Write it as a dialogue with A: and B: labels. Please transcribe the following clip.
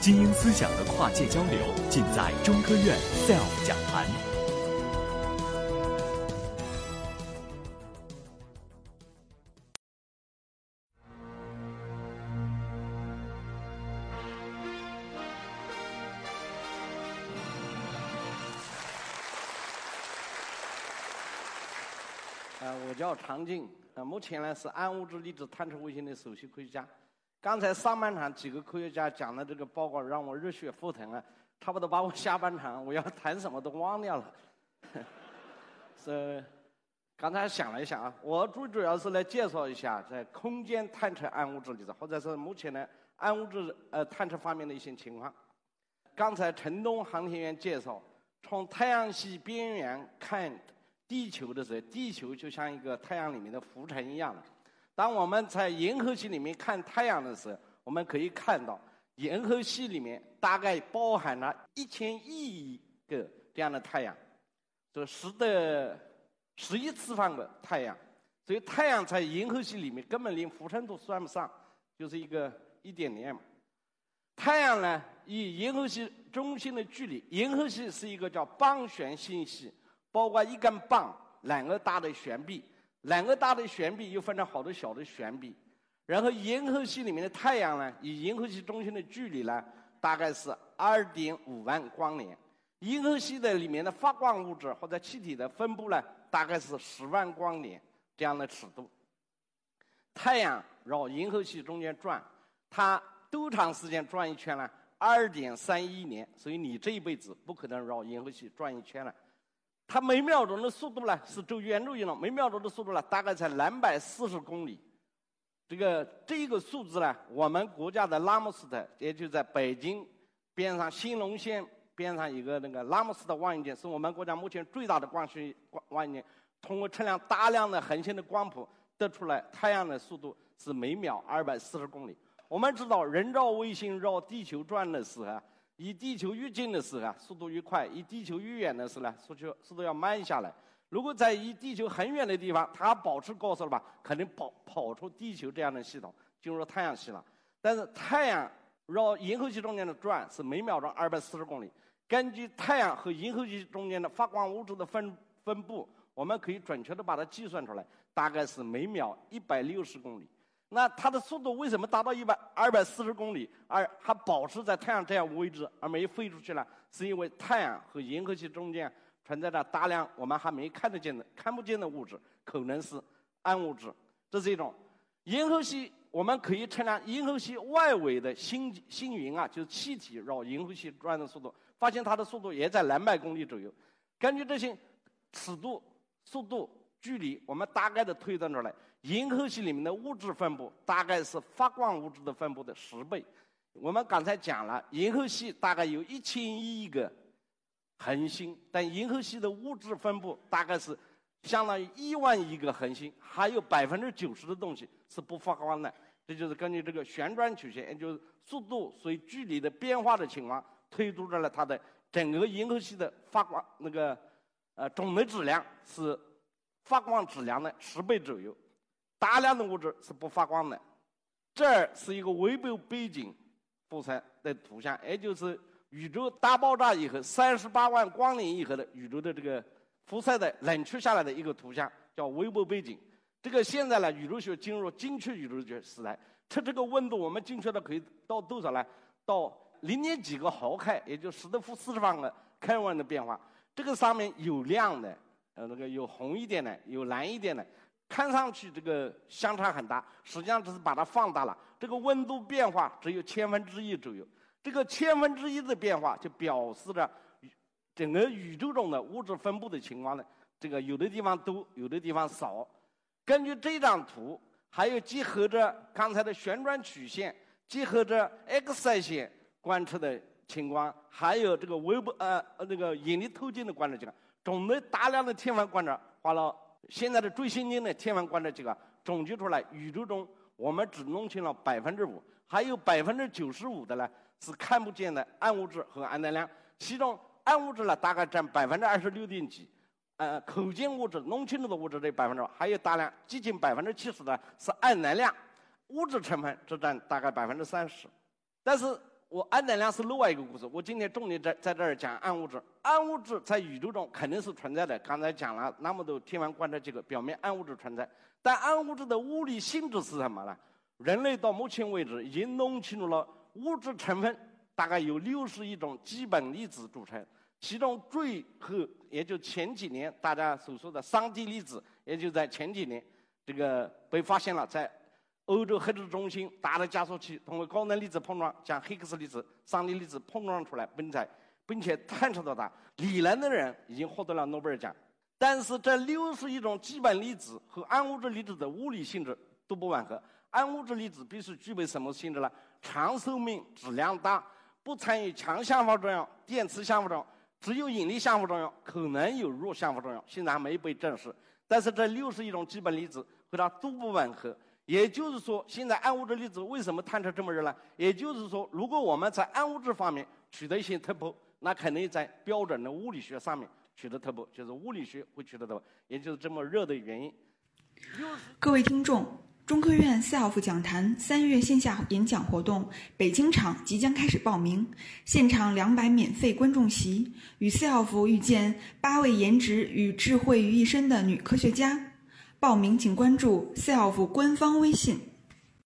A: 精英思想的跨界交流，尽在中科院 SELF 讲坛。
B: 呃，我叫常静，呃，目前呢是暗物质粒子探测卫星的首席科学家。刚才上半场几个科学家讲的这个报告让我热血沸腾啊，差不多把我下半场我要谈什么都忘掉了。是，刚才想了一下啊，我最主要是来介绍一下在空间探测暗物质粒子，或者是目前的暗物质呃探测方面的一些情况。刚才陈东航天员介绍，从太阳系边缘看地球的时候，地球就像一个太阳里面的浮尘一样。当我们在银河系里面看太阳的时候，我们可以看到银河系里面大概包含了一千亿个这样的太阳，这十的十一次方个太阳，所以太阳在银河系里面根本连浮尘都算不上，就是一个一点点嘛。太阳呢，与银河系中心的距离，银河系是一个叫棒旋星系，包括一根棒两个大的旋臂。两个大的旋臂又分成好多小的旋臂，然后银河系里面的太阳呢，与银河系中心的距离呢，大概是二点五万光年。银河系的里面的发光物质或者气体的分布呢，大概是十万光年这样的尺度。太阳绕银河系中间转，它多长时间转一圈呢？二点三一年。所以你这一辈子不可能绕银河系转一圈了。它每秒钟的速度呢是走圆周运动，每秒钟的速度呢大概在两百四十公里。这个这个数字呢，我们国家的拉姆斯特，也就在北京边上新隆县边上一个那个拉姆斯特望远镜，是我们国家目前最大的光学望望远镜。通过测量大量的恒星的光谱，得出来太阳的速度是每秒二百四十公里。我们知道，人造卫星绕地球转的时候。离地球越近的时候，速度越快；离地球越远的时候呢，速度速度要慢下来。如果在离地球很远的地方，它保持高速了吧，肯定跑跑出地球这样的系统，进入太阳系了。但是太阳绕银河系中间的转是每秒钟二百四十公里。根据太阳和银河系中间的发光物质的分分布，我们可以准确的把它计算出来，大概是每秒一百六十公里。那它的速度为什么达到一百二百四十公里，而还保持在太阳这样位置，而没飞出去呢？是因为太阳和银河系中间存在着大量我们还没看得见的、看不见的物质，可能是暗物质。这是一种银河系，我们可以测量银河系外围的星星云啊，就是气体绕银河系转的速度，发现它的速度也在两百公里左右。根据这些尺度、速度、距离，我们大概的推断出来。银河系里面的物质分布大概是发光物质的分布的十倍。我们刚才讲了，银河系大概有一千亿个恒星，但银河系的物质分布大概是相当于一万亿个恒星，还有百分之九十的东西是不发光的。这就是根据这个旋转曲线，也就是速度随距离的变化的情况，推出来了它的整个银河系的发光那个呃总的质量是发光质量的十倍左右。大量的物质是不发光的，这是一个微波背景辐射的图像，也就是宇宙大爆炸以后三十八万光年以后的宇宙的这个辐射的冷却下来的一个图像，叫微波背景。这个现在呢，宇宙学进入精确宇宙学时代，测这个温度，我们精确的可以到多少呢？到零点几个毫克，也就十的负四十方个开温的变化。这个上面有亮的，呃，那个有红一点的，有蓝一点的。看上去这个相差很大，实际上只是把它放大了。这个温度变化只有千分之一左右，这个千分之一的变化就表示着整个宇宙中的物质分布的情况呢。这个有的地方多，有的地方少。根据这张图，还有结合着刚才的旋转曲线，结合着 X 射线观测的情况，还有这个微波呃那个引力透镜的观测情况，总的大量的天文观测，花了现在的最先进的天文观测机构总结出来，宇宙中我们只弄清了百分之五，还有百分之九十五的呢是看不见的暗物质和暗能量，其中暗物质呢大概占百分之二十六点几，呃可见物质弄清楚的物质的百分之，还有大量接近百分之七十的是暗能量，物质成分只占大概百分之三十，但是。我暗能量是另外一个故事。我今天重点在在这儿讲暗物质。暗物质在宇宙中肯定是存在的。刚才讲了那么多天文观测结果，表明暗物质存在。但暗物质的物理性质是什么呢？人类到目前为止已经弄清楚了物质成分大概由六十亿种基本粒子组成，其中最后也就前几年大家所说的上帝粒子，也就在前几年这个被发现了在。欧洲核子中心大的加速器通过高能粒子碰撞，将黑克斯粒子、上帝粒子碰撞出来并且并且探测到它。理论的人已经获得了诺贝尔奖。但是这六十亿种基本粒子和暗物质粒子的物理性质都不吻合。暗物质粒子必须具备什么性质呢？长寿命、质量大，不参与强相互作用、电磁相互作用，只有引力相互作用，可能有弱相互作用，现在还没被证实。但是这六十亿种基本粒子和它都不吻合。也就是说，现在暗物质粒子为什么探测这么热呢？也就是说，如果我们在暗物质方面取得一些突破，那肯定在标准的物理学上面取得突破，就是物理学会取得突破，也就是这么热的原因。
C: 各位听众，中科院 SELF 讲坛三月线下演讲活动北京场即将开始报名，现场两百免费观众席，与 SELF 遇见八位颜值与智慧于一身的女科学家。报名请关注 SELF 官方微信。